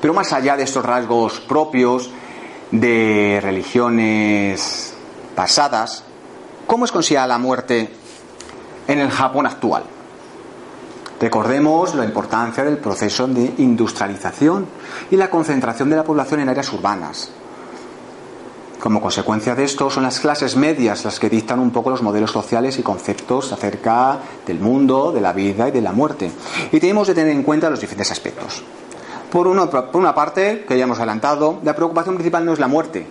Pero más allá de estos rasgos propios de religiones pasadas, ¿cómo es considerada la muerte en el Japón actual? Recordemos la importancia del proceso de industrialización y la concentración de la población en áreas urbanas. Como consecuencia de esto, son las clases medias las que dictan un poco los modelos sociales y conceptos acerca del mundo, de la vida y de la muerte. Y tenemos que tener en cuenta los diferentes aspectos. Por, por una parte, que ya hemos adelantado, la preocupación principal no es la muerte,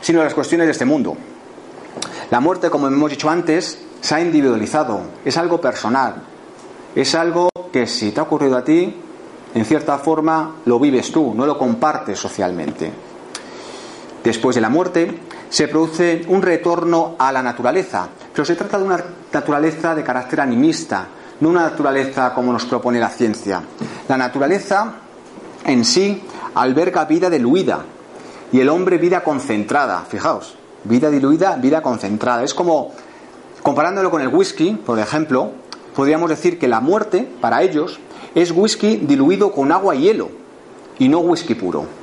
sino las cuestiones de este mundo. La muerte, como hemos dicho antes, se ha individualizado, es algo personal, es algo que si te ha ocurrido a ti, en cierta forma lo vives tú, no lo compartes socialmente. Después de la muerte se produce un retorno a la naturaleza, pero se trata de una naturaleza de carácter animista, no una naturaleza como nos propone la ciencia. La naturaleza en sí alberga vida diluida y el hombre vida concentrada. Fijaos, vida diluida, vida concentrada. Es como, comparándolo con el whisky, por ejemplo, podríamos decir que la muerte, para ellos, es whisky diluido con agua y hielo y no whisky puro.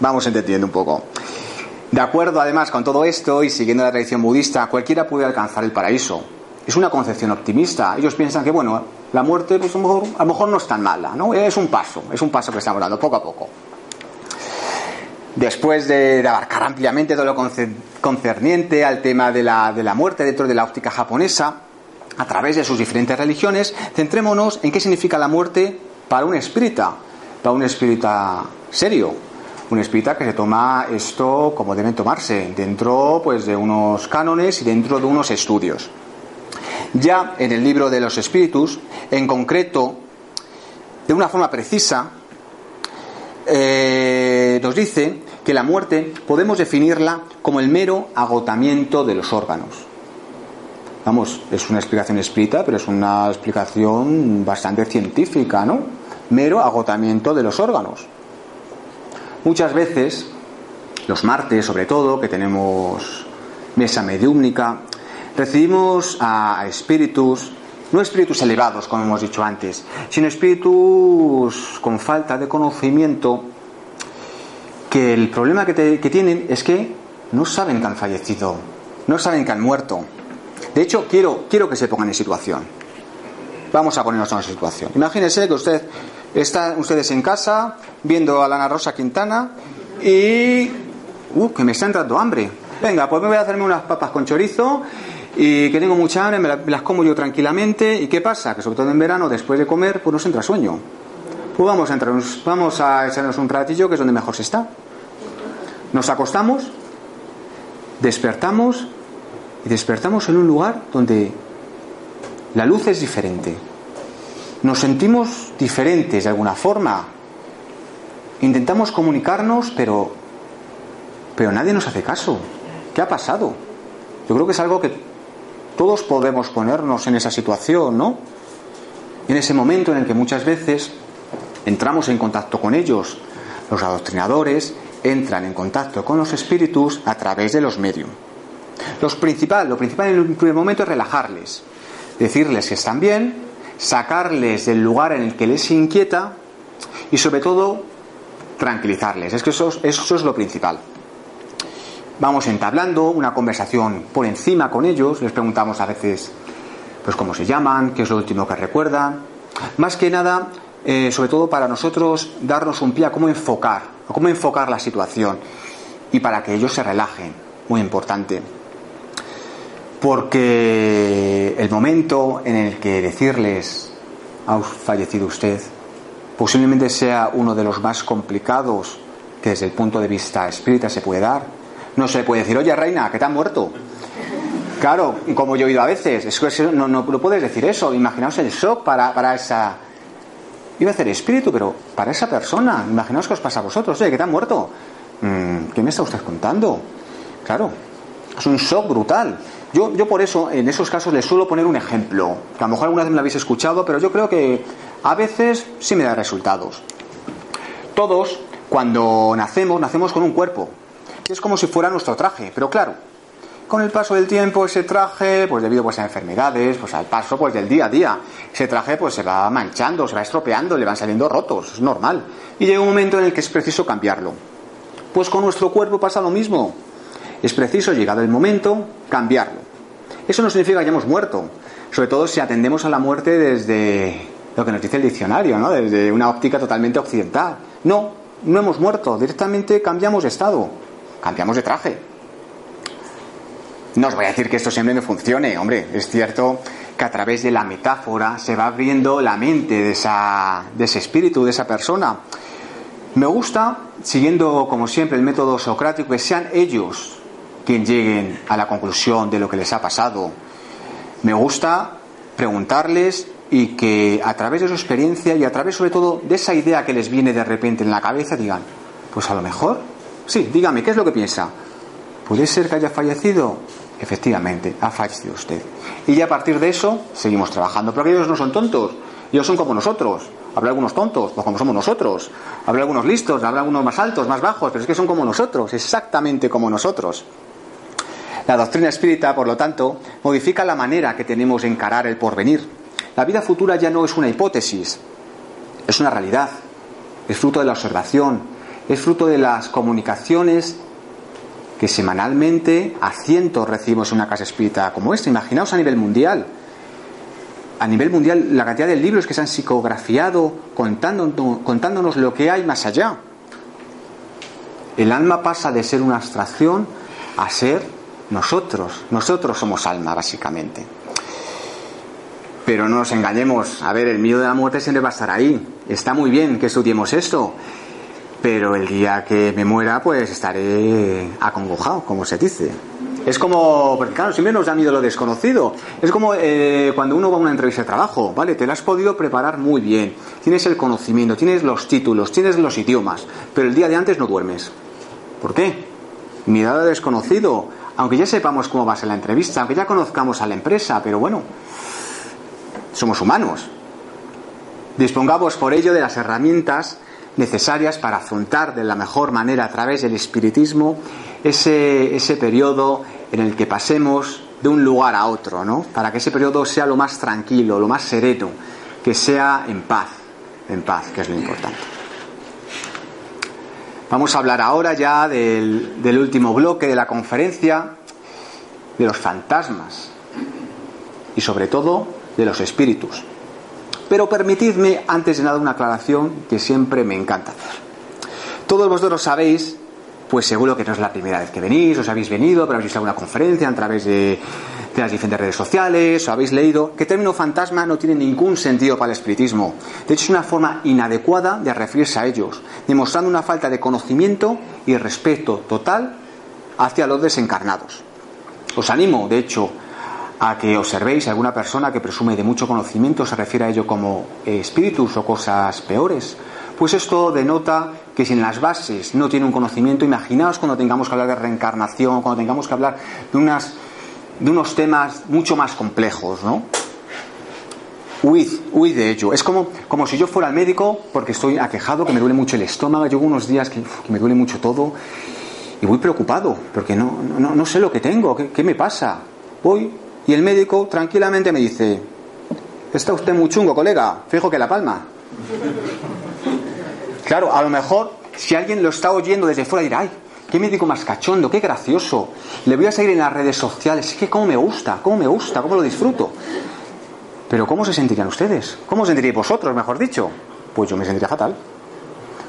Vamos entendiendo un poco. De acuerdo, además, con todo esto y siguiendo la tradición budista, cualquiera puede alcanzar el paraíso. Es una concepción optimista. Ellos piensan que, bueno, la muerte pues, a, lo mejor, a lo mejor no es tan mala, ¿no? Es un paso, es un paso que estamos dando poco a poco. Después de, abarcar ampliamente todo lo concerniente al tema de la, de la muerte dentro de la óptica japonesa, a través de sus diferentes religiones, centrémonos en qué significa la muerte para un espírita, para un espírita serio, un espírita que se toma esto como deben tomarse, dentro pues de unos cánones y dentro de unos estudios. Ya en el libro de los espíritus, en concreto, de una forma precisa, eh, nos dice que la muerte podemos definirla como el mero agotamiento de los órganos. Vamos, es una explicación espírita, pero es una explicación bastante científica, ¿no? Mero agotamiento de los órganos. Muchas veces, los martes sobre todo, que tenemos mesa mediúmnica, recibimos a espíritus, no espíritus elevados, como hemos dicho antes, sino espíritus con falta de conocimiento, que el problema que, tienen es que no saben que han fallecido, no saben que han muerto. De hecho, quiero, quiero que se pongan en situación. Vamos a ponernos en esa situación. Imagínense que usted están ustedes en casa viendo a la Ana Rosa Quintana y uh, que me está entrando hambre. Venga, pues me voy a hacerme unas papas con chorizo y que tengo mucha hambre, me las como yo tranquilamente. ¿Y qué pasa? Que sobre todo en verano, después de comer, pues nos entra sueño. Pues vamos a, entrar, vamos a echarnos un ratillo, que es donde mejor se está. Nos acostamos, despertamos y despertamos en un lugar donde la luz es diferente. Nos sentimos diferentes de alguna forma. Intentamos comunicarnos, pero pero nadie nos hace caso. ¿Qué ha pasado? Yo creo que es algo que todos podemos ponernos en esa situación, ¿no? En ese momento en el que muchas veces entramos en contacto con ellos, los adoctrinadores entran en contacto con los espíritus a través de los medios. Principal, lo principal en un primer momento es relajarles, decirles que están bien, sacarles del lugar en el que les inquieta y sobre todo tranquilizarles. Es que eso, eso es lo principal. Vamos entablando una conversación por encima con ellos, les preguntamos a veces pues cómo se llaman, qué es lo último que recuerdan. Más que nada, eh, sobre todo para nosotros, darnos un pie a cómo enfocar, a cómo enfocar la situación y para que ellos se relajen, muy importante porque el momento en el que decirles ha fallecido usted posiblemente sea uno de los más complicados que desde el punto de vista espírita se puede dar, No se puede decir, oye, reina, que te han muerto. Claro, como yo he oído a veces, es que no, no, puedes decir eso. Imaginaos el shock para, para esa. Iba a ser espíritu, pero para esa persona. Imaginaos que os pasa a vosotros, oye, que te han muerto. Mm, ¿Qué me está usted contando? Claro, es un shock brutal. Yo, yo por eso, en esos casos, les suelo poner un ejemplo, que a lo mejor alguna vez me lo habéis escuchado, pero yo creo que a veces sí me da resultados. Todos, cuando nacemos, nacemos con un cuerpo, es como si fuera nuestro traje, pero claro, con el paso del tiempo ese traje, pues debido pues, a enfermedades, pues al paso pues del día a día, ese traje pues se va manchando, se va estropeando, le van saliendo rotos, es normal. Y llega un momento en el que es preciso cambiarlo. Pues con nuestro cuerpo pasa lo mismo. Es preciso, llegado el momento, cambiarlo. Eso no significa que hayamos muerto, sobre todo si atendemos a la muerte desde lo que nos dice el diccionario, ¿no? desde una óptica totalmente occidental. No, no hemos muerto, directamente cambiamos de estado, cambiamos de traje. No os voy a decir que esto siempre me funcione, hombre, es cierto que a través de la metáfora se va abriendo la mente de, esa, de ese espíritu, de esa persona. Me gusta, siguiendo como siempre el método socrático, que sean ellos quien lleguen a la conclusión de lo que les ha pasado. Me gusta preguntarles y que a través de su experiencia y a través sobre todo de esa idea que les viene de repente en la cabeza digan, pues a lo mejor, sí, dígame, ¿qué es lo que piensa? ¿Puede ser que haya fallecido? Efectivamente, ha fallecido usted. Y ya a partir de eso seguimos trabajando, pero ellos no son tontos, ellos son como nosotros. Habrá algunos tontos, pues como somos nosotros. Habrá algunos listos, habrá algunos más altos, más bajos, pero es que son como nosotros, exactamente como nosotros. La doctrina espírita, por lo tanto, modifica la manera que tenemos de encarar el porvenir. La vida futura ya no es una hipótesis, es una realidad, es fruto de la observación, es fruto de las comunicaciones que semanalmente a cientos recibimos en una casa espírita como esta. Imaginaos a nivel mundial. A nivel mundial, la cantidad de libros que se han psicografiado contándonos, contándonos lo que hay más allá. El alma pasa de ser una abstracción a ser nosotros, nosotros somos alma, básicamente. Pero no nos engañemos, a ver, el miedo de la muerte siempre va a estar ahí. Está muy bien que estudiemos esto, pero el día que me muera, pues estaré acongojado, como se dice. Es como, porque claro, siempre nos da miedo lo desconocido. Es como eh, cuando uno va a una entrevista de trabajo, ¿vale? Te la has podido preparar muy bien. Tienes el conocimiento, tienes los títulos, tienes los idiomas, pero el día de antes no duermes. ¿Por qué? Mirada desconocido aunque ya sepamos cómo va a ser la entrevista, aunque ya conozcamos a la empresa, pero bueno, somos humanos. Dispongamos por ello de las herramientas necesarias para afrontar de la mejor manera a través del espiritismo ese, ese periodo en el que pasemos de un lugar a otro, ¿no? Para que ese periodo sea lo más tranquilo, lo más sereno, que sea en paz, en paz, que es lo importante. Vamos a hablar ahora ya del, último bloque de la conferencia, de los fantasmas y sobre todo de los espíritus. Pero permitidme antes de nada una aclaración que siempre me encanta hacer. Todos vosotros sabéis, pues seguro que no es la primera vez que venís, os habéis venido, pero habéis visto alguna conferencia a través de, de las diferentes redes sociales, o habéis leído que el término fantasma no tiene ningún sentido para el espiritismo. De hecho, es una forma inadecuada de referirse a ellos, demostrando una falta de conocimiento y respeto total hacia los desencarnados. Os animo, de hecho, a que observéis a alguna persona que presume de mucho conocimiento se refiere a ello como espíritus o cosas peores. Pues esto denota que si en las bases no tiene un conocimiento, imaginaos cuando tengamos que hablar de reencarnación, cuando tengamos que hablar de unas de unos temas mucho más complejos, ¿no? Huid, huid de ello. Es como, como si yo fuera al médico porque estoy aquejado, que me duele mucho el estómago, llevo unos días que, me duele mucho todo y voy preocupado porque no, no, no sé lo que tengo, ¿qué, ¿qué, me pasa? Voy y el médico tranquilamente me dice, está usted muy chungo, colega, fijo que la palma. Claro, a lo mejor si alguien lo está oyendo desde fuera dirá, ay, qué médico más cachondo, qué gracioso. Le voy a seguir en las redes sociales. Es que cómo me gusta, cómo me gusta, cómo lo disfruto. Pero ¿cómo se sentirían ustedes? ¿Cómo se sentiríais vosotros, mejor dicho? Pues yo me sentiría fatal.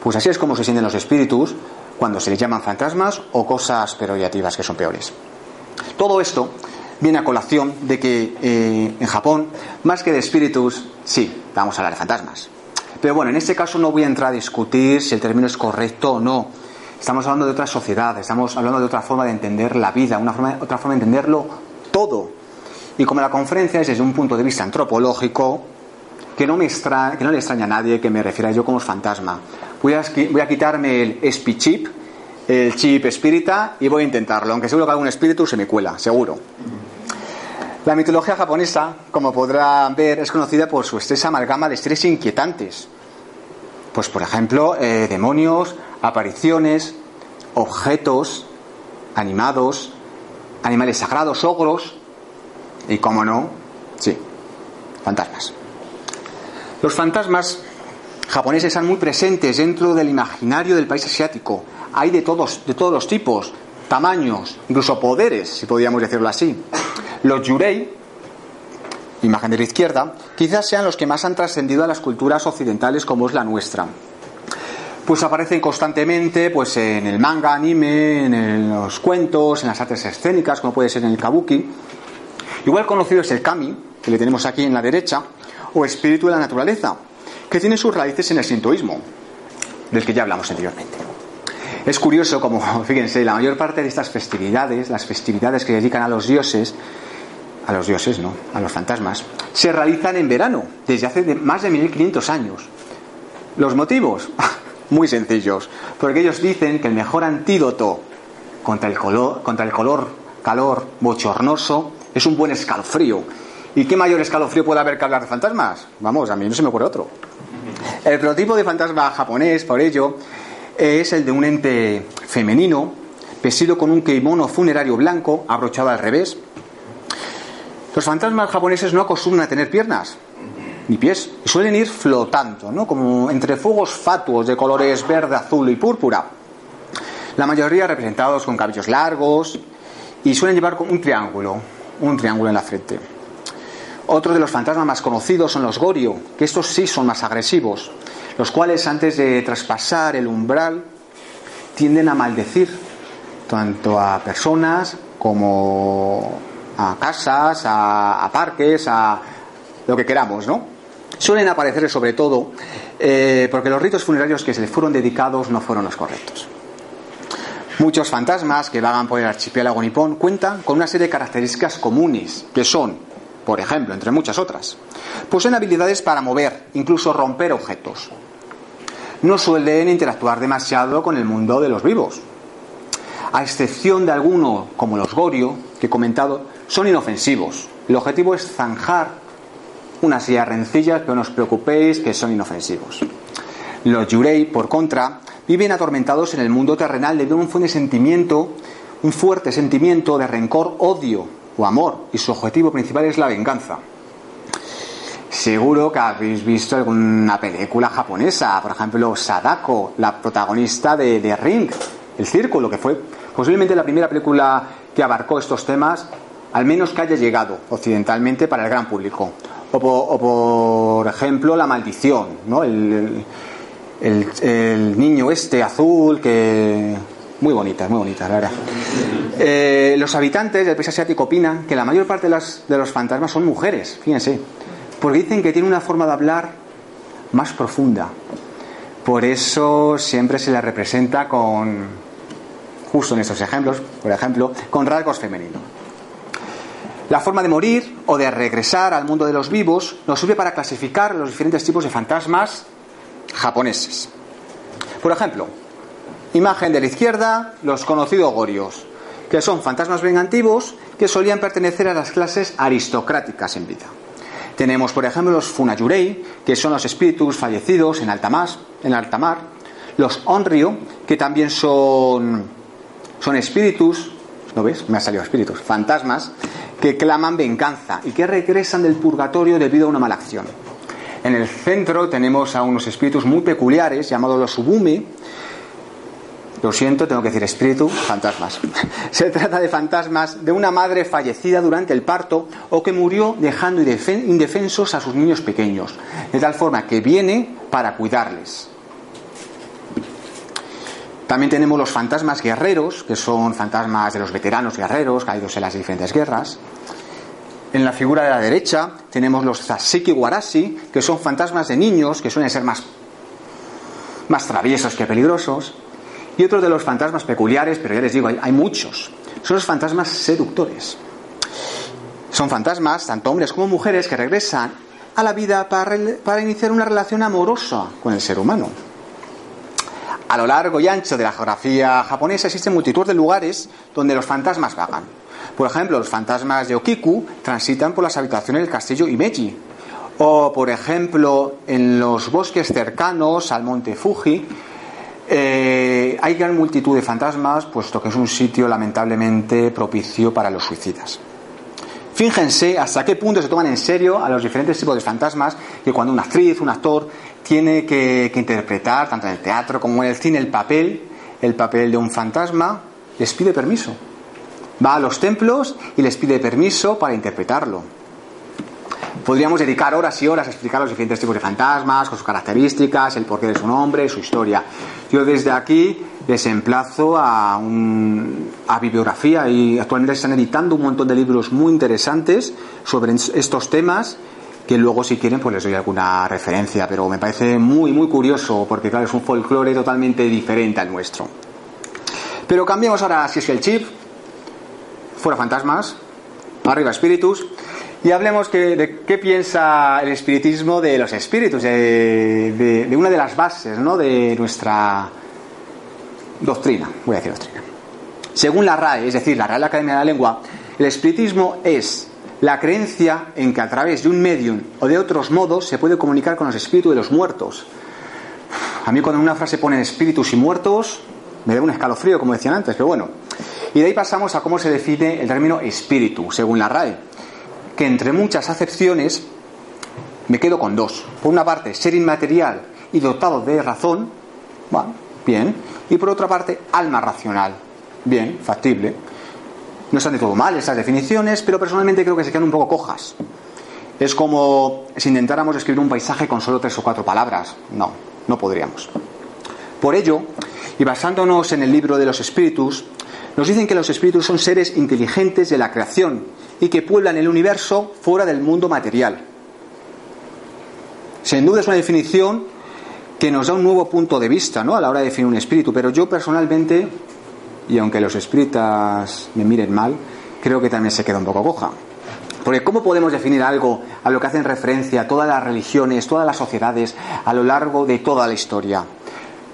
Pues así es como se sienten los espíritus cuando se les llaman fantasmas o cosas perorativas que son peores. Todo esto viene a colación de que eh, en Japón, más que de espíritus, sí, vamos a hablar de fantasmas. Pero bueno, en este caso no voy a entrar a discutir si el término es correcto o no Estamos hablando de otra sociedad, estamos hablando de otra forma de entender la vida, una forma, otra forma de entenderlo todo. Y como la conferencia es desde un punto de vista antropológico, que no, me que no le extraña a nadie que me refiera yo como fantasma. Voy a, voy a quitarme el chip, el chip espírita, y voy a intentarlo, aunque seguro que algún espíritu se me cuela, seguro. La mitología japonesa, como podrán ver, es conocida por su extensa amalgama de seres inquietantes. Pues, por ejemplo, eh, demonios, apariciones, objetos animados, animales sagrados, ogros y, como no, sí, fantasmas. Los fantasmas japoneses están muy presentes dentro del imaginario del país asiático. Hay de todos, de todos los tipos, tamaños, incluso poderes, si podríamos decirlo así. Los yurei, imagen de la izquierda, quizás sean los que más han trascendido a las culturas occidentales como es la nuestra pues aparecen constantemente pues en el manga, anime, en los cuentos, en las artes escénicas, como puede ser en el kabuki. Igual conocido es el kami, que le tenemos aquí en la derecha, o espíritu de la naturaleza, que tiene sus raíces en el sintoísmo, del que ya hablamos anteriormente. Es curioso como, fíjense, la mayor parte de estas festividades, las festividades que dedican a los dioses, a los dioses, no, a los fantasmas, se realizan en verano, desde hace más de 1500 años. ¿Los motivos? muy sencillos, porque ellos dicen que el mejor antídoto contra el, color, contra el color, calor bochornoso es un buen escalofrío. ¿Y qué mayor escalofrío puede haber que hablar de fantasmas? Vamos, a mí no se me ocurre otro. El prototipo de fantasma japonés, por ello, es el de un ente femenino, vestido con un kimono funerario blanco, abrochado al revés. Los fantasmas japoneses no acostumbran a tener piernas, ni pies, y suelen ir flotando, ¿no? como entre fuegos fatuos de colores verde, azul y púrpura. La mayoría representados con cabellos largos y suelen llevar un triángulo, un triángulo en la frente. Otro de los fantasmas más conocidos son los Gorio, que estos sí son más agresivos, los cuales antes de traspasar el umbral tienden a maldecir tanto a personas como a casas, a, a parques, a lo que queramos, ¿no? Suelen aparecer sobre todo eh, porque los ritos funerarios que se les fueron dedicados no fueron los correctos. Muchos fantasmas que vagan por el archipiélago nipón cuentan con una serie de características comunes, que son, por ejemplo, entre muchas otras, poseen habilidades para mover, incluso romper objetos. No suelen interactuar demasiado con el mundo de los vivos. A excepción de algunos, como los Gorio, que he comentado, son inofensivos. El objetivo es zanjar unas sillas rencillas, pero no os preocupéis que son inofensivos. Los Yurei, por contra, viven atormentados en el mundo terrenal debido a un fuerte sentimiento, un fuerte sentimiento de rencor, odio o amor, y su objetivo principal es la venganza. Seguro que habéis visto alguna película japonesa, por ejemplo, Sadako, la protagonista de, de Ring, El Círculo, que fue posiblemente la primera película que abarcó estos temas, al menos que haya llegado occidentalmente para el gran público. O por, ejemplo, la maldición, ¿no? El, niño este azul que... Muy bonita, muy bonita, la verdad. Eh, los habitantes del país asiático opinan que la mayor parte de, de los fantasmas son mujeres, fíjense, porque dicen que tienen una forma de hablar más profunda. Por eso siempre se les representa con, justo en estos ejemplos, por ejemplo, con rasgos femeninos. La forma de morir o de regresar al mundo de los vivos nos sirve para clasificar los diferentes tipos de fantasmas japoneses. Por ejemplo, imagen de la izquierda, los conocidos gorios, que son fantasmas vengativos que solían pertenecer a las clases aristocráticas en vida. Tenemos, por ejemplo, los funayurei, que son los espíritus fallecidos en alta mar, en alta mar. los onryo, que también son, son espíritus, ¿no ves? Me ha salido espíritus, fantasmas, que claman venganza y que regresan del purgatorio debido a una mala acción. En el centro tenemos a unos espíritus muy peculiares llamados los Subumi. Lo siento, tengo que decir espíritu, fantasmas. Se trata de fantasmas de una madre fallecida durante el parto o que murió dejando indefensos a sus niños pequeños, de tal forma que viene para cuidarles. También tenemos los fantasmas guerreros, que son fantasmas de los veteranos guerreros caídos en las diferentes guerras. En la figura de la derecha tenemos los Zasiki Warashi, que son fantasmas de niños que suelen ser más, más traviesos que peligrosos. Y otro de los fantasmas peculiares, pero ya les digo, hay, muchos, son los fantasmas seductores. Son fantasmas, tanto hombres como mujeres, que regresan a la vida para iniciar una relación amorosa con el ser humano. A lo largo y ancho de la geografía japonesa existen multitud de lugares donde los fantasmas vagan. Por ejemplo, los fantasmas de Okiku transitan por las habitaciones del castillo Imeji. O, por ejemplo, en los bosques cercanos al monte Fuji, eh, hay gran multitud de fantasmas, puesto que es un sitio lamentablemente propicio para los suicidas. Fíjense hasta qué punto se toman en serio a los diferentes tipos de fantasmas que cuando una actriz, un actor, tiene que, interpretar, tanto en el teatro como en el cine, el papel, el papel de un fantasma, les pide permiso. Va a los templos y les pide permiso para interpretarlo. Podríamos dedicar horas y horas a explicar los diferentes tipos de fantasmas, con sus características, el porqué de su nombre, su historia. Yo desde aquí les emplazo a, a bibliografía y actualmente están editando un montón de libros muy interesantes sobre estos temas que luego si quieren pues les doy alguna referencia, pero me parece muy muy curioso porque claro es un folclore totalmente diferente al nuestro. Pero cambiemos ahora si es el chip, fuera fantasmas, arriba espíritus. Y hablemos que, de qué piensa el espiritismo de los espíritus, de, de, de, una de las bases ¿no? de nuestra doctrina, voy a decir doctrina. Según la RAE, es decir, la Real Academia de la Lengua, el espiritismo es la creencia en que a través de un medium o de otros modos se puede comunicar con los espíritus de los muertos. A mí cuando en una frase ponen espíritus y muertos, me da un escalofrío, como decían antes, pero bueno. Y de ahí pasamos a cómo se define el término espíritu, según la RAE que entre muchas acepciones me quedo con dos. Por una parte, ser inmaterial y dotado de razón, bueno, bien. Y por otra parte, alma racional, bien, factible. No están de todo mal esas definiciones, pero personalmente creo que se quedan un poco cojas. Es como si intentáramos escribir un paisaje con solo tres o cuatro palabras. No, no podríamos. Por ello, y basándonos en el libro de los espíritus, nos dicen que los espíritus son seres inteligentes de la creación y que pueblan el universo fuera del mundo material. Sin duda es una definición que nos da un nuevo punto de vista ¿no? a la hora de definir un espíritu, pero yo personalmente, y aunque los espíritas me miren mal, creo que también se queda un poco coja. Porque ¿cómo podemos definir algo a lo que hacen referencia todas las religiones, todas las sociedades a lo largo de toda la historia?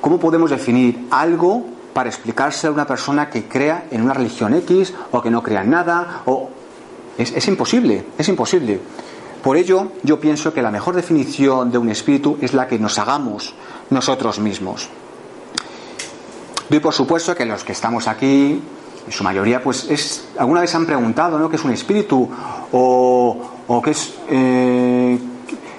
¿Cómo podemos definir algo para explicarse a una persona que crea en una religión X o que no crea en nada o es, es imposible, es imposible. Por ello, yo pienso que la mejor definición de un espíritu es la que nos hagamos nosotros mismos. Doy por supuesto que los que estamos aquí, en su mayoría, pues es, alguna vez han preguntado, ¿no? ¿Qué es un espíritu? O, o qué es, eh,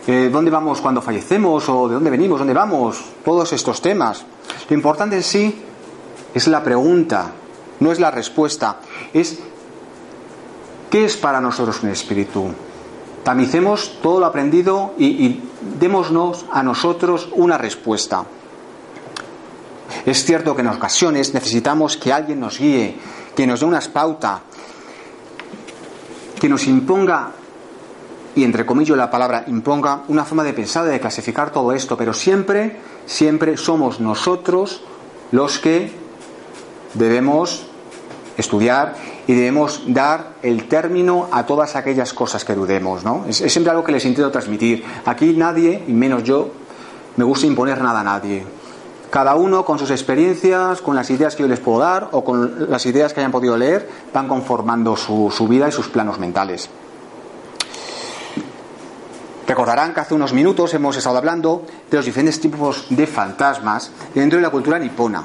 eh, ¿dónde vamos cuando fallecemos? ¿O de dónde venimos? ¿Dónde vamos? Todos estos temas. Lo importante en sí es la pregunta, no es la respuesta. Es ¿Qué es para nosotros un espíritu? Tamicemos todo lo aprendido y, y démonos a nosotros una respuesta. Es cierto que en ocasiones necesitamos que alguien nos guíe, que nos dé una pauta, que nos imponga, y entre comillas la palabra imponga, una forma de pensar, de clasificar todo esto, pero siempre, siempre somos nosotros los que debemos estudiar y debemos dar el término a todas aquellas cosas que dudemos. ¿no? Es, es siempre algo que les intento transmitir. Aquí nadie, y menos yo, me gusta imponer nada a nadie. Cada uno con sus experiencias, con las ideas que yo les puedo dar o con las ideas que hayan podido leer, van conformando su, vida y sus planos mentales. Recordarán que hace unos minutos hemos estado hablando de los diferentes tipos de fantasmas dentro de la cultura nipona.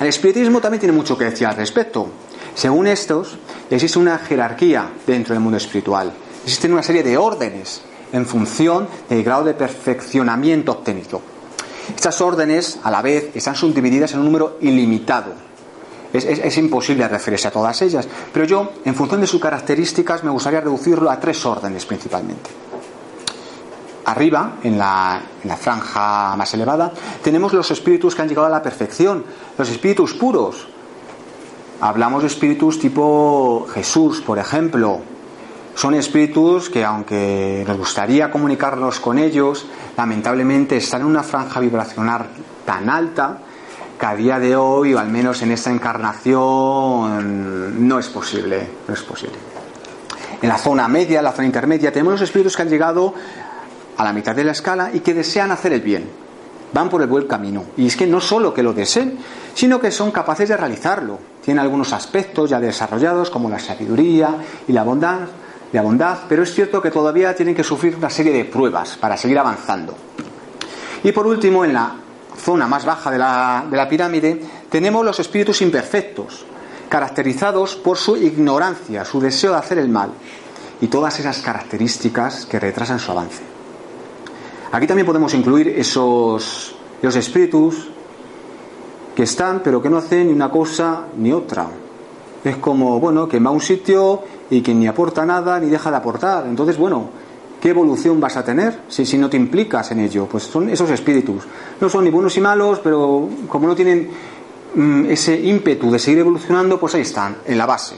El espiritismo también tiene mucho que decir al respecto. Según estos, existe una jerarquía dentro del mundo espiritual. Existen una serie de órdenes en función del grado de perfeccionamiento obtenido. Estas órdenes, a la vez, están subdivididas en un número ilimitado. Es, es, imposible referirse a todas ellas, pero yo, en función de sus características, me gustaría reducirlo a tres órdenes principalmente. Arriba, en la, en la, franja más elevada, tenemos los espíritus que han llegado a la perfección, los espíritus puros. Hablamos de espíritus tipo Jesús, por ejemplo. Son espíritus que, aunque nos gustaría comunicarnos con ellos, lamentablemente están en una franja vibracional tan alta que a día de hoy, o al menos en esta encarnación, no es posible. No es posible. En la zona media, en la zona intermedia, tenemos los espíritus que han llegado a la mitad de la escala y que desean hacer el bien. Van por el buen camino. Y es que no solo que lo deseen, sino que son capaces de realizarlo. Tienen algunos aspectos ya desarrollados, como la sabiduría y la bondad, la bondad, pero es cierto que todavía tienen que sufrir una serie de pruebas para seguir avanzando. Y por último, en la zona más baja de la, de la pirámide, tenemos los espíritus imperfectos, caracterizados por su ignorancia, su deseo de hacer el mal y todas esas características que retrasan su avance. Aquí también podemos incluir esos, esos espíritus que están pero que no hacen ni una cosa ni otra. Es como, bueno, que va a un sitio y que ni aporta nada ni deja de aportar. Entonces, bueno, ¿qué evolución vas a tener si, si no te implicas en ello? Pues son esos espíritus. No son ni buenos ni malos, pero como no tienen mm, ese ímpetu de seguir evolucionando, pues ahí están, en la base.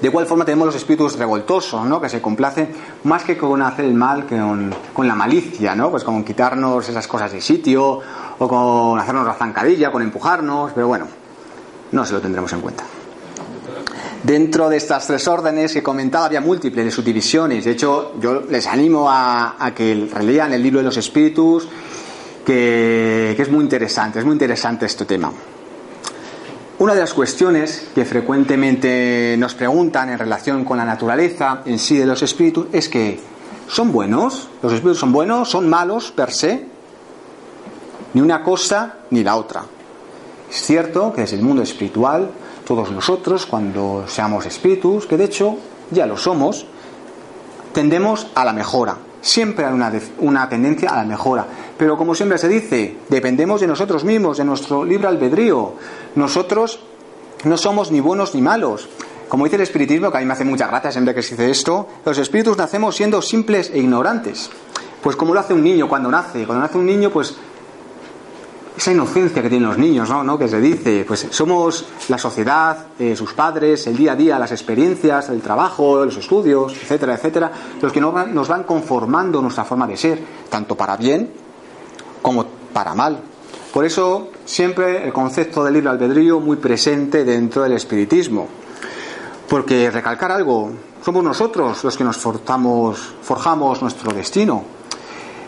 De igual forma tenemos los espíritus revoltosos, ¿no? que se complacen más que con hacer el mal, que con, con, la malicia, ¿no? pues con quitarnos esas cosas de sitio, o con hacernos la zancadilla, con empujarnos, pero bueno, no se lo tendremos en cuenta. Dentro de estas tres órdenes que comentaba había múltiples subdivisiones. De hecho, yo les animo a, que relean el libro de los espíritus, que, que es muy interesante, es muy interesante este tema. Una de las cuestiones que frecuentemente nos preguntan en relación con la naturaleza en sí de los espíritus es que ¿son buenos? ¿Los espíritus son buenos? ¿Son malos per se? Ni una cosa ni la otra. Es cierto que desde el mundo espiritual todos nosotros, cuando seamos espíritus, que de hecho ya lo somos, tendemos a la mejora. Siempre hay una, una, tendencia a la mejora. Pero como siempre se dice, dependemos de nosotros mismos, de nuestro libre albedrío. Nosotros no somos ni buenos ni malos. Como dice el espiritismo, que a mí me hace mucha gracia siempre que se dice esto, los espíritus nacemos siendo simples e ignorantes. Pues como lo hace un niño cuando nace. Cuando nace un niño, pues esa inocencia que tienen los niños, ¿no? ¿no? Que se dice, pues somos la sociedad, eh, sus padres, el día a día, las experiencias, el trabajo, los estudios, etcétera, etcétera, los que nos van, conformando nuestra forma de ser, tanto para bien como para mal. Por eso siempre el concepto del libre albedrío muy presente dentro del espiritismo. Porque recalcar algo, somos nosotros los que nos forjamos nuestro destino.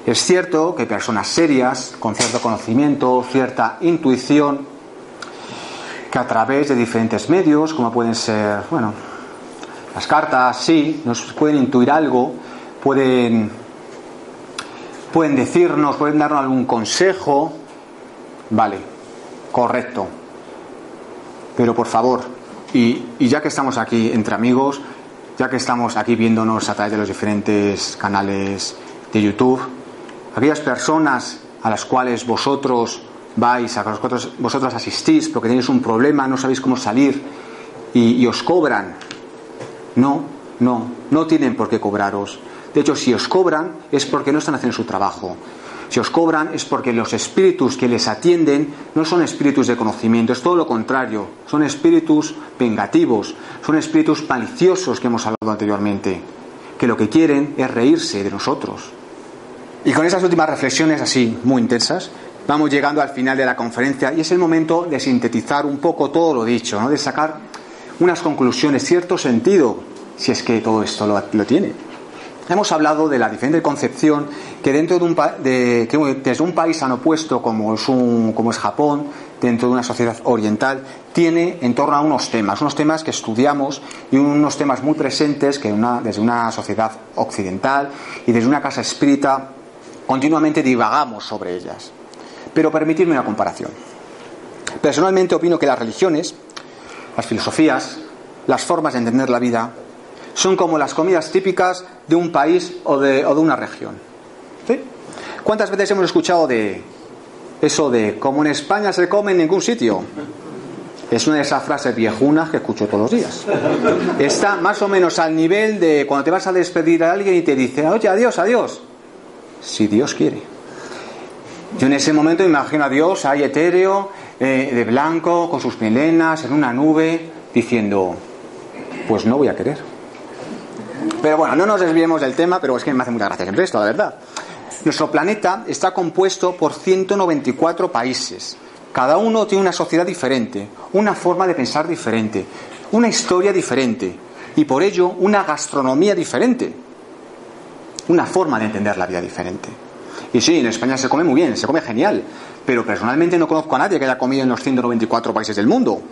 Es cierto que personas serias, con cierto conocimiento, cierta intuición, que a través de diferentes medios, como pueden ser, bueno, las cartas, sí, nos pueden intuir algo, pueden, pueden decirnos, pueden darnos algún consejo, vale, correcto. Pero por favor, y, y ya que estamos aquí entre amigos, ya que estamos aquí viéndonos a través de los diferentes canales de YouTube, aquellas personas a las cuales vosotros vais, a las cuales asistís porque tenéis un problema, no sabéis cómo salir y, os cobran. No, no, no tienen por qué cobraros. De hecho, si os cobran es porque no están haciendo su trabajo. Si os cobran es porque los espíritus que les atienden no son espíritus de conocimiento, es todo lo contrario, son espíritus vengativos, son espíritus maliciosos que hemos hablado anteriormente, que lo que quieren es reírse de nosotros. Y con esas últimas reflexiones así muy intensas, vamos llegando al final de la conferencia y es el momento de sintetizar un poco todo lo dicho, de sacar unas conclusiones, cierto sentido, si es que todo esto lo, tiene. Hemos hablado de la diferente concepción que dentro de un de, desde un país tan opuesto como es, un, como es Japón, dentro de una sociedad oriental, tiene en torno a unos temas, unos temas que estudiamos y unos temas muy presentes que desde una sociedad occidental y desde una casa espírita continuamente divagamos sobre ellas. Pero permitidme una comparación. Personalmente opino que las religiones, las filosofías, las formas de entender la vida, son como las comidas típicas de un país o de, o de una región. ¿Sí? ¿Cuántas veces hemos escuchado de eso de como en España se come en ningún sitio? Es una de esas frases viejunas que escucho todos los días. Está más o menos al nivel de cuando te vas a despedir a alguien y te dice, oye, adiós, adiós. Si Dios quiere. Yo en ese momento imagino a Dios ahí etéreo, eh, de blanco, con sus melenas, en una nube, diciendo, pues no voy a querer. Pero bueno, no nos desviemos del tema, pero es que me hace mucha gracia siempre esto, la verdad. Nuestro planeta está compuesto por 194 países, Cada uno tiene una sociedad diferente, una forma de pensar diferente, una historia diferente y por ello una gastronomía diferente, una forma de entender la vida diferente. Y sí, en España se come muy bien, se come genial, pero personalmente no conozco a nadie que haya comido en los 194 países del mundo.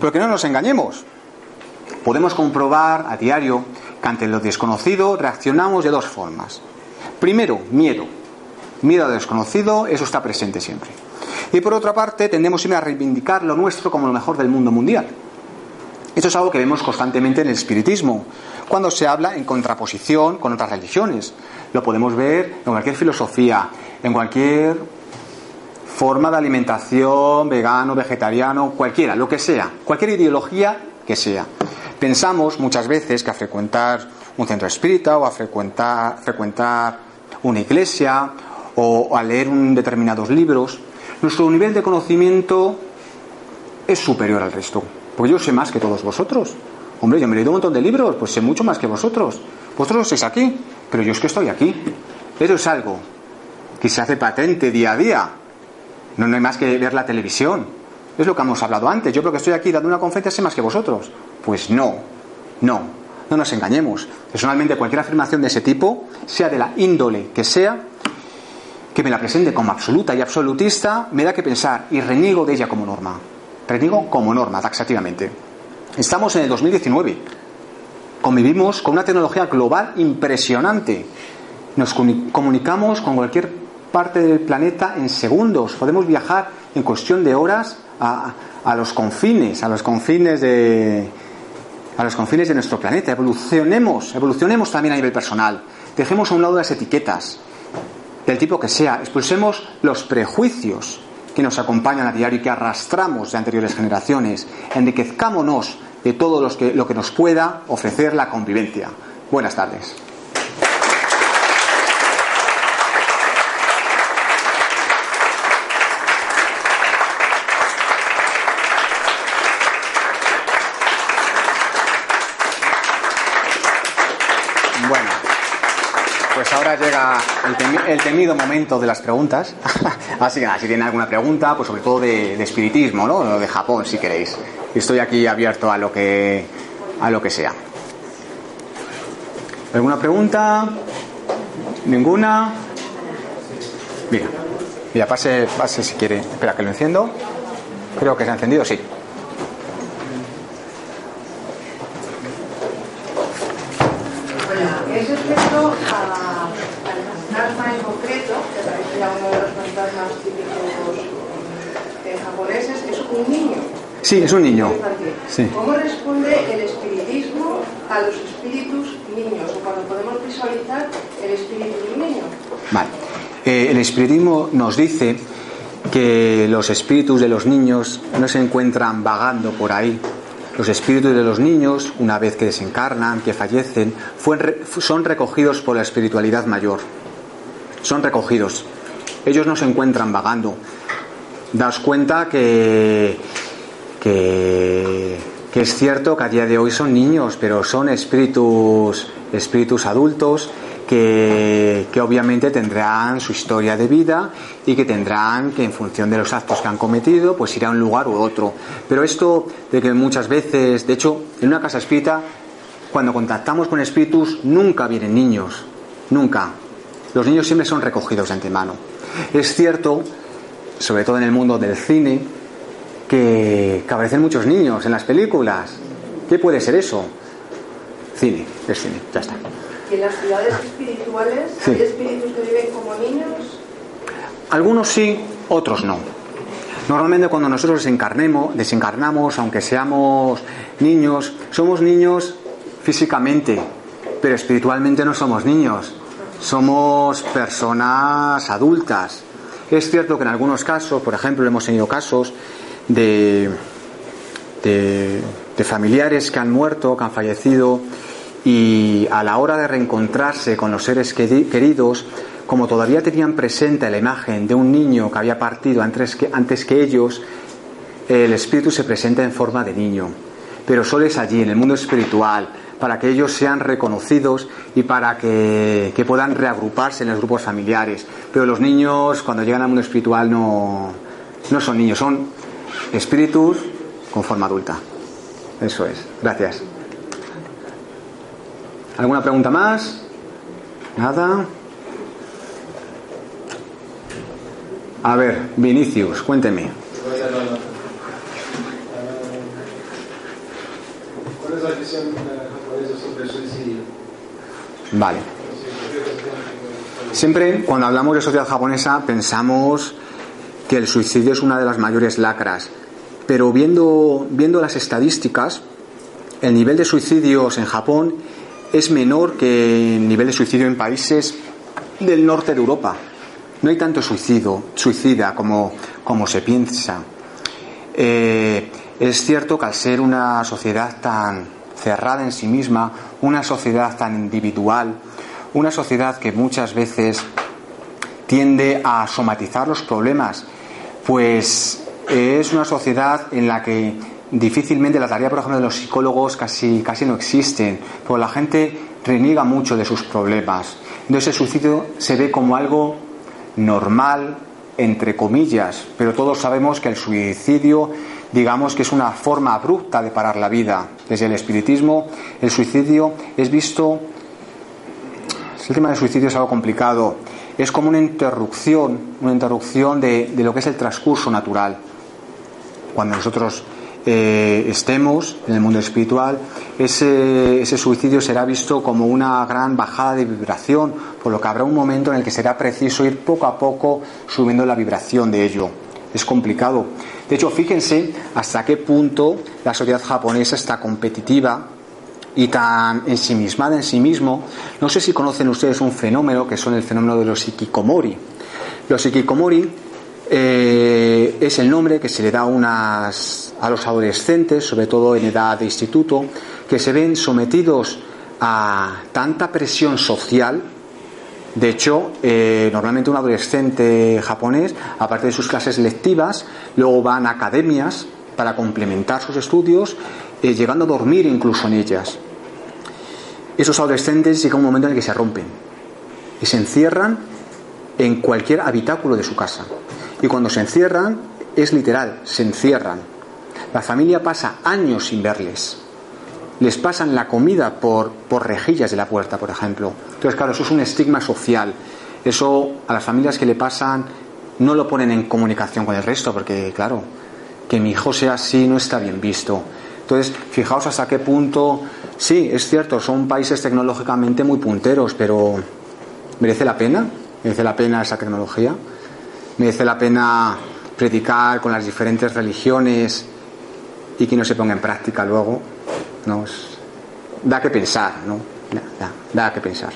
Pero que no nos engañemos. Podemos comprobar a diario que ante lo desconocido reaccionamos de dos formas. Primero, miedo. Miedo a lo desconocido, eso está presente siempre. Y por otra parte, tendemos siempre a reivindicar lo nuestro como lo mejor del mundo mundial. Esto es algo que vemos constantemente en el espiritismo, cuando se habla en contraposición con otras religiones. Lo podemos ver en cualquier filosofía, en cualquier forma de alimentación, vegano, vegetariano, cualquiera, lo que sea, cualquier ideología que sea. Pensamos muchas veces que a frecuentar un centro espírita o a frecuentar, frecuentar una iglesia o a leer un determinados libros nuestro nivel de conocimiento es superior al resto. Porque yo sé más que todos vosotros. Hombre, yo me he leído un montón de libros, pues sé mucho más que vosotros. Vosotros estáis aquí, pero yo es que estoy aquí. Eso es algo que se hace patente día a día. No, no hay más que ver la televisión. Es lo que hemos hablado antes. Yo creo que estoy aquí dando una conferencia sé más que vosotros. Pues no, no, no nos engañemos. Personalmente cualquier afirmación de ese tipo, sea de la índole que sea, que me la presente como absoluta y absolutista, me da que pensar y reniego de ella como norma. Reniego como norma, taxativamente. Estamos en el 2019. Convivimos con una tecnología global impresionante. Nos comunicamos con cualquier parte del planeta en segundos. Podemos viajar en cuestión de horas a, a los confines, a los confines de, a los confines de nuestro planeta. Evolucionemos, evolucionemos también a nivel personal. Dejemos a un lado las etiquetas del tipo que sea, expulsemos los prejuicios que nos acompañan a diario y que arrastramos de anteriores generaciones, enriquezcámonos de todo lo que nos pueda ofrecer la convivencia. Buenas tardes. llega el, temido momento de las preguntas. Así que si tienen alguna pregunta, pues sobre todo de, espiritismo, ¿no? de Japón, si queréis. Estoy aquí abierto a lo que, a lo que sea. ¿Alguna pregunta? ¿Ninguna? Mira, mira, pase, pase si quiere. Espera, que lo enciendo. Creo que se ha encendido, sí. Sí, es un niño. ¿Cómo responde el espiritismo a los espíritus niños? O cuando podemos visualizar el espíritu de un niño. Vale. Eh, el espiritismo nos dice que los espíritus de los niños no se encuentran vagando por ahí. Los espíritus de los niños, una vez que desencarnan, que fallecen, son recogidos por la espiritualidad mayor. Son recogidos. Ellos no se encuentran vagando. Daos cuenta que que, es cierto que a día de hoy son niños, pero son espíritus, espíritus adultos que, que, obviamente tendrán su historia de vida y que tendrán que en función de los actos que han cometido pues ir a un lugar u otro. Pero esto de que muchas veces, de hecho, en una casa espírita, cuando contactamos con espíritus, nunca vienen niños, nunca. Los niños siempre son recogidos de antemano. Es cierto, sobre todo en el mundo del cine, que, aparecen muchos niños en las películas. ¿Qué puede ser eso? Cine, es cine, ya está. ¿Y en las ciudades espirituales hay espíritus que viven como niños? Algunos sí, otros no. Normalmente cuando nosotros desencarnemos, desencarnamos, aunque seamos niños, somos niños físicamente, pero espiritualmente no somos niños. Somos personas adultas. Es cierto que en algunos casos, por ejemplo, hemos tenido casos de, de, familiares que han muerto, que han fallecido, y a la hora de reencontrarse con los seres queridos, como todavía tenían presente la imagen de un niño que había partido antes que, antes que ellos, el espíritu se presenta en forma de niño. Pero solo es allí, en el mundo espiritual, para que ellos sean reconocidos y para que, que puedan reagruparse en los grupos familiares. Pero los niños, cuando llegan al mundo espiritual, no, No son niños, son espíritus con forma adulta. Eso es. Gracias. ¿Alguna pregunta más? Nada. A ver, Vinicius, cuénteme. ¿Cuál es la visión suicidio? Vale. Siempre cuando hablamos de sociedad japonesa pensamos que el suicidio es una de las mayores lacras, pero viendo, viendo las estadísticas, el nivel de suicidios en Japón es menor que el nivel de suicidio en países del norte de Europa. No hay tanto suicidio, suicida como, como se piensa. Eh, es cierto que al ser una sociedad tan cerrada en sí misma, una sociedad tan individual, una sociedad que muchas veces tiende a somatizar los problemas, pues es una sociedad en la que difícilmente la tarea, por ejemplo, de los psicólogos casi, casi no existen, porque la gente reniega mucho de sus problemas. Entonces el suicidio se ve como algo normal, entre comillas, pero todos sabemos que el suicidio, digamos que es una forma abrupta de parar la vida. Desde el espiritismo, el suicidio es visto, el tema del suicidio es algo complicado, es como una interrupción, una interrupción de, de lo que es el transcurso natural. Cuando nosotros eh, estemos en el mundo espiritual, ese, ese suicidio será visto como una gran bajada de vibración, por lo que habrá un momento en el que será preciso ir poco a poco subiendo la vibración de ello. Es complicado. De hecho, fíjense hasta qué punto la sociedad japonesa está competitiva y tan ensimismada en sí mismo. No sé si conocen ustedes un fenómeno que son el fenómeno de los ikikomori. Los ikikomori eh, es el nombre que se le da unas, a los adolescentes, sobre todo en edad de instituto, que se ven sometidos a tanta presión social. De hecho, eh, normalmente un adolescente japonés, aparte de sus clases lectivas, luego van a academias para complementar sus estudios, eh, llegando a dormir incluso en ellas. Esos adolescentes llega un momento en el que se rompen y se encierran en cualquier habitáculo de su casa. Y cuando se encierran, es literal, se encierran. La familia pasa años sin verles. Les pasan la comida por, por rejillas de la puerta, por ejemplo. Entonces, claro, eso es un estigma social. Eso a las familias que le pasan no lo ponen en comunicación con el resto, porque, claro, que mi hijo sea así no está bien visto. Entonces, fijaos hasta qué punto, sí, es cierto, son países tecnológicamente muy punteros, pero ¿merece la pena? ¿Merece la pena esa tecnología? merece la pena predicar con las diferentes religiones y que no se ponga en práctica luego. ¿No? da que pensar, ¿no? Da, da, que pensar.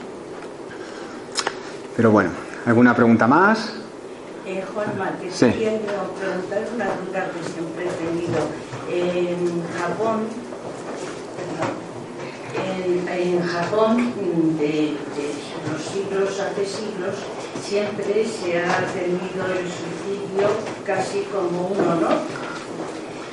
Pero bueno, ¿alguna pregunta más? Eh, Juanma, te sí. quiero preguntar una duda que siempre he tenido. En Japón, en, en Japón, de, de los siglos hace siglos, siempre se ha tenido el suicidio casi como un honor.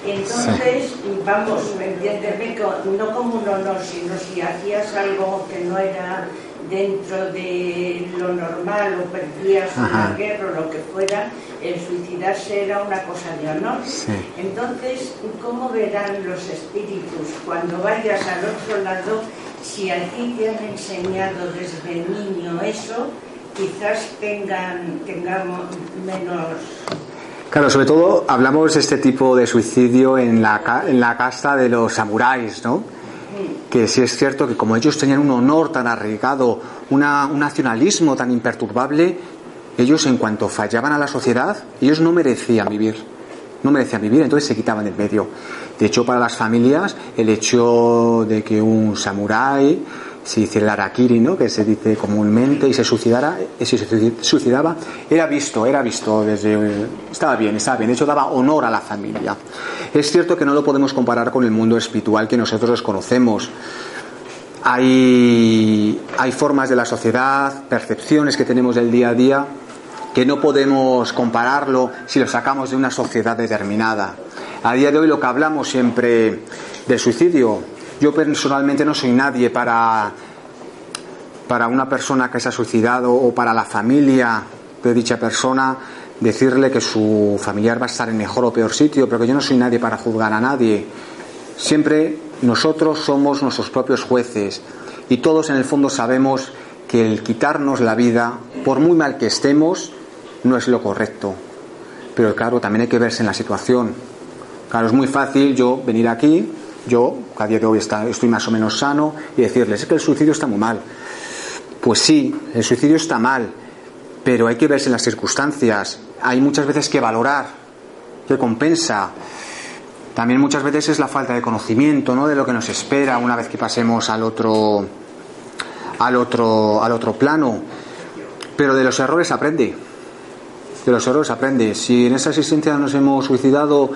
Entonces, vamos, entiéndeme, no como un honor, sino si hacías algo que no era dentro de lo normal o perdías una guerra o lo que fuera, el suicidarse era una cosa de honor. Entonces, ¿cómo verán los espíritus cuando vayas al otro lado si a ti te han enseñado desde niño eso? quizás tengan, tengamos menos... Claro, sobre todo hablamos de este tipo de suicidio en la, en la casta de los samuráis, ¿no? Que sí es cierto que como ellos tenían un honor tan arraigado, un nacionalismo tan imperturbable, ellos en cuanto fallaban a la sociedad, ellos no merecían vivir, no merecían vivir, entonces se quitaban del medio. De hecho, para las familias, el hecho de que un samurái si hiciera el harakiri, ¿no? que se dice comúnmente, y se suicidara, eh, si se suicidaba, era visto, era visto desde. Estaba bien, estaba bien, de hecho daba honor a la familia. Es cierto que no lo podemos comparar con el mundo espiritual que nosotros conocemos. Hay, hay formas de la sociedad, percepciones que tenemos del día a día que no podemos compararlo si lo sacamos de una sociedad determinada. A día de hoy lo que hablamos siempre del suicidio, yo personalmente no soy nadie para, para una persona que se ha suicidado o para la familia de dicha persona decirle que su familiar va a estar en mejor o peor sitio, pero que yo no soy nadie para juzgar a nadie. Siempre nosotros somos nuestros propios jueces y todos en el fondo sabemos que el quitarnos la vida, por muy mal que estemos, no es lo correcto. Pero claro, también hay que verse en la situación. Claro, es muy fácil yo venir aquí, yo, a día de hoy estoy más o menos sano, y decirles, es que el suicidio está muy mal. Pues sí, el suicidio está mal, pero hay que verse en las circunstancias. Hay muchas veces que valorar, que compensa. También muchas veces es la falta de conocimiento, ¿no? De lo que nos espera una vez que pasemos al otro, al otro, al otro plano. Pero de los errores aprende. De los errores aprende. Si en esa existencia nos hemos suicidado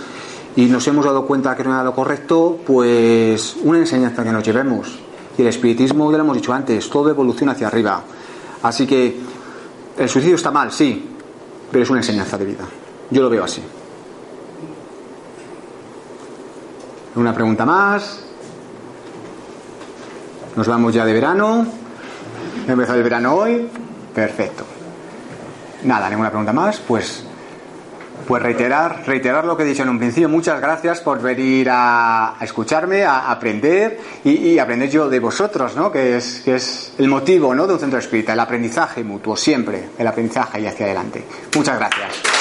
y nos hemos dado cuenta que no era lo correcto, pues una enseñanza que nos llevemos. Y el espiritismo, ya lo hemos dicho antes, todo evoluciona hacia arriba. Así que el suicidio está mal, sí, pero es una enseñanza de vida. Yo lo veo así. Una pregunta más. Nos vamos ya de verano. Ha empezado el verano hoy. Perfecto. Nada, ninguna pregunta más. Pues pues reiterar, reiterar lo que he dicho en un principio. Muchas gracias por venir a, escucharme, a aprender y, aprender yo de vosotros, ¿no? Que es, que es el motivo, ¿no? De un centro espírita, el aprendizaje mutuo, siempre, el aprendizaje y hacia adelante. Muchas gracias.